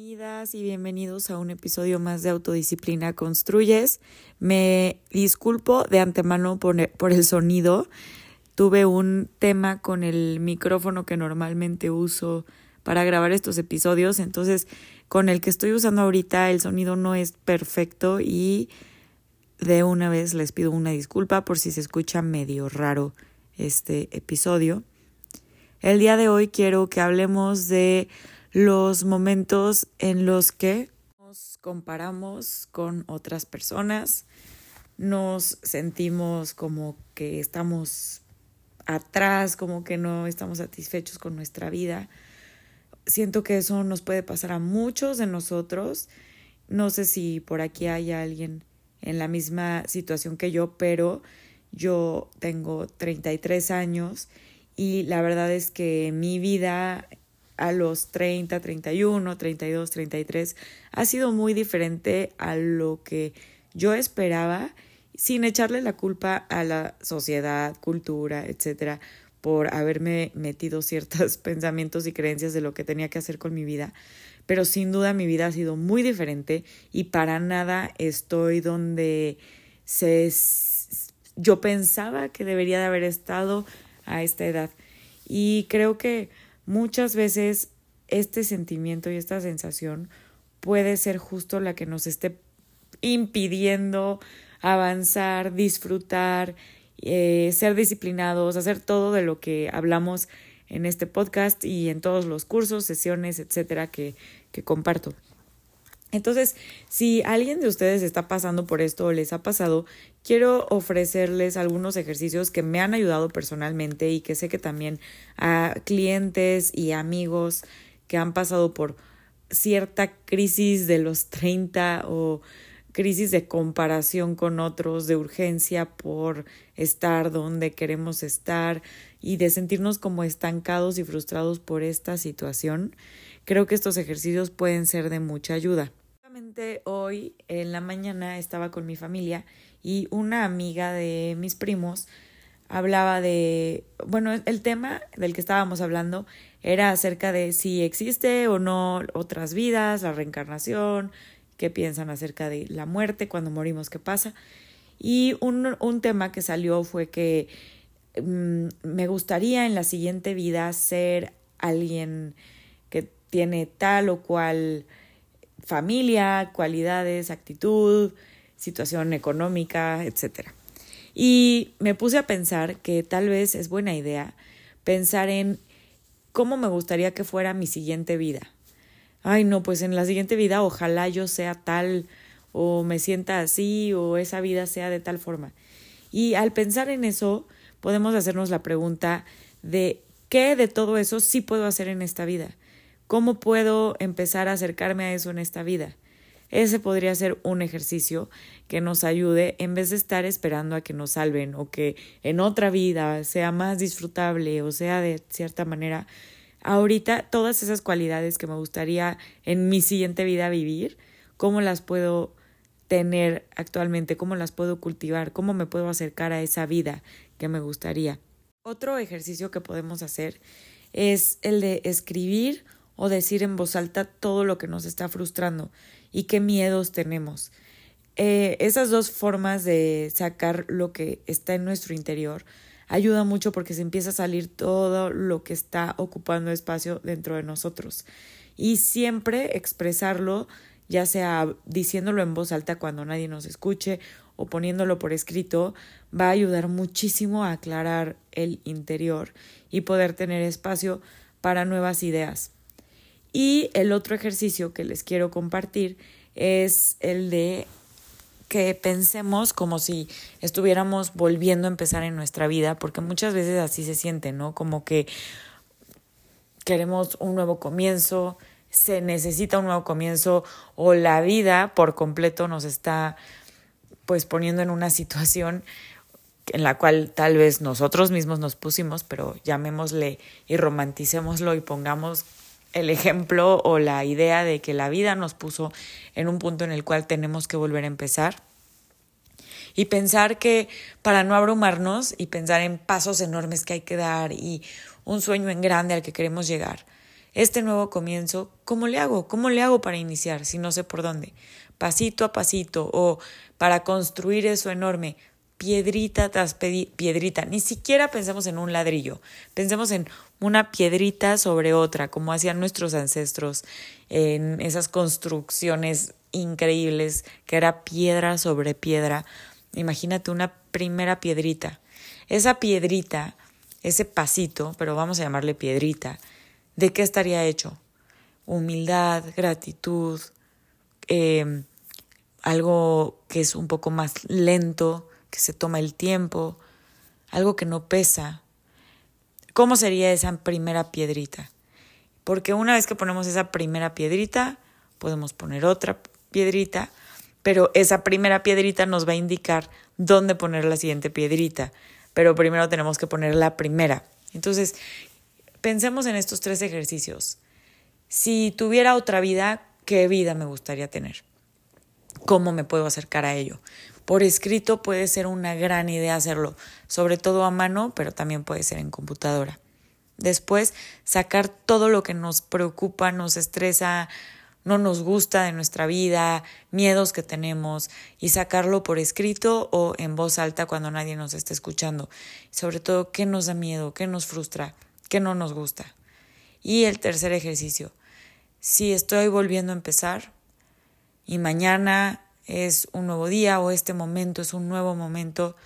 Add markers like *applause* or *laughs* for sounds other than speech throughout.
Bienvenidas y bienvenidos a un episodio más de Autodisciplina Construyes. Me disculpo de antemano por, el sonido. Tuve un tema con el micrófono que normalmente uso para grabar estos episodios, entonces con el que estoy usando ahorita el sonido no es perfecto y de una vez les pido una disculpa por si se escucha medio raro este episodio. El día de hoy quiero que hablemos de los momentos en los que nos comparamos con otras personas, nos sentimos como que estamos atrás, como que no estamos satisfechos con nuestra vida. Siento que eso nos puede pasar a muchos de nosotros. No sé si por aquí hay alguien en la misma situación que yo, pero yo tengo 33 años y la verdad es que mi vida a los 30, 31, 32, 33 ha sido muy diferente a lo que yo esperaba sin echarle la culpa a la sociedad, cultura, etcétera, por haberme metido ciertos *laughs* pensamientos y creencias de lo que tenía que hacer con mi vida. Pero sin duda mi vida ha sido muy diferente y para nada estoy donde se yo pensaba que debería de haber estado a esta edad. Y creo que muchas veces este sentimiento y esta sensación puede ser justo la que nos esté impidiendo avanzar, disfrutar, eh, ser disciplinados, hacer todo de lo que hablamos en este podcast y en todos los cursos, sesiones, etcétera, que, que comparto. Entonces, si alguien de ustedes está pasando por esto o les ha pasado, quiero ofrecerles algunos ejercicios que me han ayudado personalmente y que sé que también a clientes y amigos que han pasado por cierta crisis de los 30 o crisis de comparación con otros, de urgencia por estar donde queremos estar y de sentirnos como estancados y frustrados por esta situación, creo que estos ejercicios pueden ser de mucha ayuda hoy en la mañana estaba con mi familia y una amiga de mis primos hablaba de, bueno, el tema del que estábamos hablando era acerca de si existe o no otras vidas, la reencarnación, qué piensan acerca de la muerte, cuando morimos, qué pasa. Y un, un tema que salió fue que mm, me gustaría en la siguiente vida ser alguien que tiene tal o cual familia, cualidades, actitud, situación económica, etc. Y me puse a pensar que tal vez es buena idea pensar en cómo me gustaría que fuera mi siguiente vida. Ay, no, pues en la siguiente vida ojalá yo sea tal o me sienta así o esa vida sea de tal forma. Y al pensar en eso, podemos hacernos la pregunta de qué de todo eso sí puedo hacer en esta vida. ¿Cómo puedo empezar a acercarme a eso en esta vida? Ese podría ser un ejercicio que nos ayude en vez de estar esperando a que nos salven o que en otra vida sea más disfrutable o sea de cierta manera. Ahorita todas esas cualidades que me gustaría en mi siguiente vida vivir, ¿cómo las puedo tener actualmente? ¿Cómo las puedo cultivar? ¿Cómo me puedo acercar a esa vida que me gustaría? Otro ejercicio que podemos hacer es el de escribir o decir en voz alta todo lo que nos está frustrando y qué miedos tenemos. Eh, esas dos formas de sacar lo que está en nuestro interior ayuda mucho porque se empieza a salir todo lo que está ocupando espacio dentro de nosotros. Y siempre expresarlo, ya sea diciéndolo en voz alta cuando nadie nos escuche o poniéndolo por escrito, va a ayudar muchísimo a aclarar el interior y poder tener espacio para nuevas ideas. Y el otro ejercicio que les quiero compartir es el de que pensemos como si estuviéramos volviendo a empezar en nuestra vida, porque muchas veces así se siente, ¿no? Como que queremos un nuevo comienzo, se necesita un nuevo comienzo o la vida por completo nos está pues poniendo en una situación en la cual tal vez nosotros mismos nos pusimos, pero llamémosle y romanticémoslo y pongamos el ejemplo o la idea de que la vida nos puso en un punto en el cual tenemos que volver a empezar. Y pensar que para no abrumarnos y pensar en pasos enormes que hay que dar y un sueño en grande al que queremos llegar, este nuevo comienzo, ¿cómo le hago? ¿Cómo le hago para iniciar si no sé por dónde? Pasito a pasito o para construir eso enorme, piedrita tras piedrita. Ni siquiera pensemos en un ladrillo, pensemos en una piedrita sobre otra, como hacían nuestros ancestros en esas construcciones increíbles, que era piedra sobre piedra. Imagínate una primera piedrita. Esa piedrita, ese pasito, pero vamos a llamarle piedrita, ¿de qué estaría hecho? Humildad, gratitud, eh, algo que es un poco más lento, que se toma el tiempo, algo que no pesa. ¿Cómo sería esa primera piedrita? Porque una vez que ponemos esa primera piedrita, podemos poner otra piedrita, pero esa primera piedrita nos va a indicar dónde poner la siguiente piedrita, pero primero tenemos que poner la primera. Entonces, pensemos en estos tres ejercicios. Si tuviera otra vida, ¿qué vida me gustaría tener? ¿Cómo me puedo acercar a ello? Por escrito puede ser una gran idea hacerlo, sobre todo a mano, pero también puede ser en computadora. Después, sacar todo lo que nos preocupa, nos estresa, no nos gusta de nuestra vida, miedos que tenemos y sacarlo por escrito o en voz alta cuando nadie nos esté escuchando. Sobre todo, qué nos da miedo, qué nos frustra, qué no nos gusta. Y el tercer ejercicio, si estoy volviendo a empezar y mañana es un nuevo día o este momento es un nuevo momento.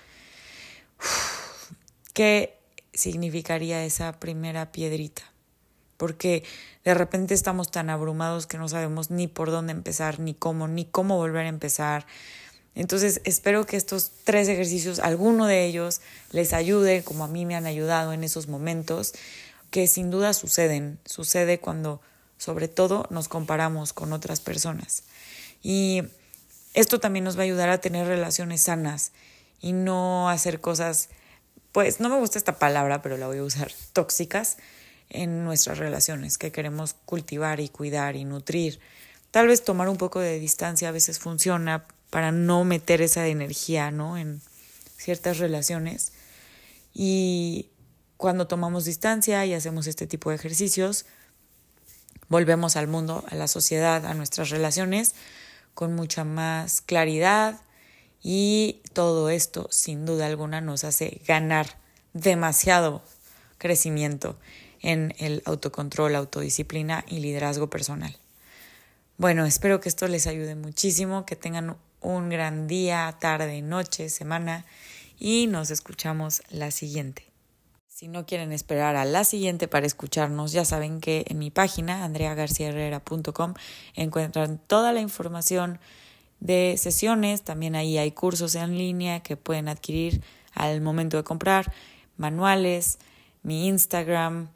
¿Qué significaría esa primera piedrita? Porque de repente estamos tan abrumados que no sabemos ni por dónde empezar, ni cómo, ni cómo volver a empezar. Entonces espero que estos tres ejercicios, alguno de ellos, les ayude, como a mí me han ayudado en esos momentos, que sin duda suceden. Sucede cuando, sobre todo, nos comparamos con otras personas. Y esto también nos va a ayudar a tener relaciones sanas y no hacer cosas, pues no me gusta esta palabra, pero la voy a usar, *laughs* tóxicas en nuestras relaciones que queremos cultivar y cuidar y nutrir. Tal vez tomar un poco de distancia a veces funciona para no meter esa energía, ¿no? En ciertas relaciones. Y cuando tomamos distancia y hacemos este tipo de ejercicios, volvemos al mundo, a la sociedad, a nuestras relaciones con mucha más claridad y todo esto sin duda alguna nos hace ganar demasiado crecimiento en el autocontrol, autodisciplina y liderazgo personal. Bueno, espero que esto les ayude muchísimo, que tengan un gran día, tarde, noche, semana y nos escuchamos la siguiente. Si no quieren esperar a la siguiente para escucharnos, ya saben que en mi página, andreagarciaherrera.com, encuentran toda la información de sesiones. También ahí hay cursos en línea que pueden adquirir al momento de comprar, manuales, mi Instagram,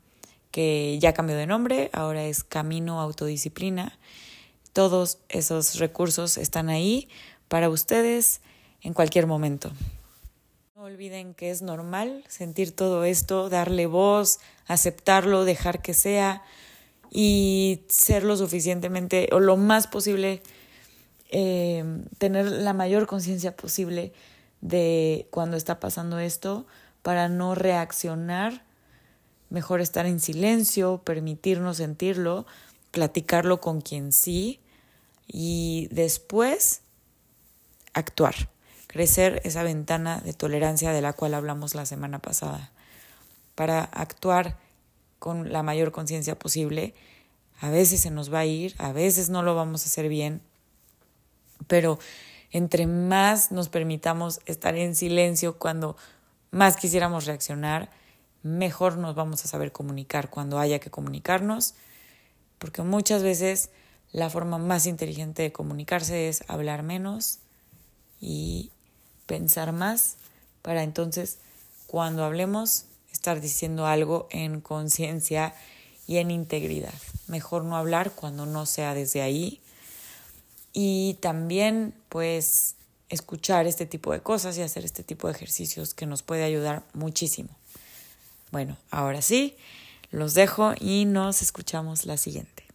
que ya cambió de nombre, ahora es Camino Autodisciplina. Todos esos recursos están ahí para ustedes en cualquier momento. No olviden que es normal sentir todo esto, darle voz, aceptarlo, dejar que sea y ser lo suficientemente o lo más posible, eh, tener la mayor conciencia posible de cuando está pasando esto para no reaccionar, mejor estar en silencio, permitirnos sentirlo, platicarlo con quien sí y después actuar crecer esa ventana de tolerancia de la cual hablamos la semana pasada, para actuar con la mayor conciencia posible. A veces se nos va a ir, a veces no lo vamos a hacer bien, pero entre más nos permitamos estar en silencio cuando más quisiéramos reaccionar, mejor nos vamos a saber comunicar cuando haya que comunicarnos, porque muchas veces la forma más inteligente de comunicarse es hablar menos y pensar más para entonces cuando hablemos estar diciendo algo en conciencia y en integridad. Mejor no hablar cuando no sea desde ahí. Y también pues escuchar este tipo de cosas y hacer este tipo de ejercicios que nos puede ayudar muchísimo. Bueno, ahora sí, los dejo y nos escuchamos la siguiente.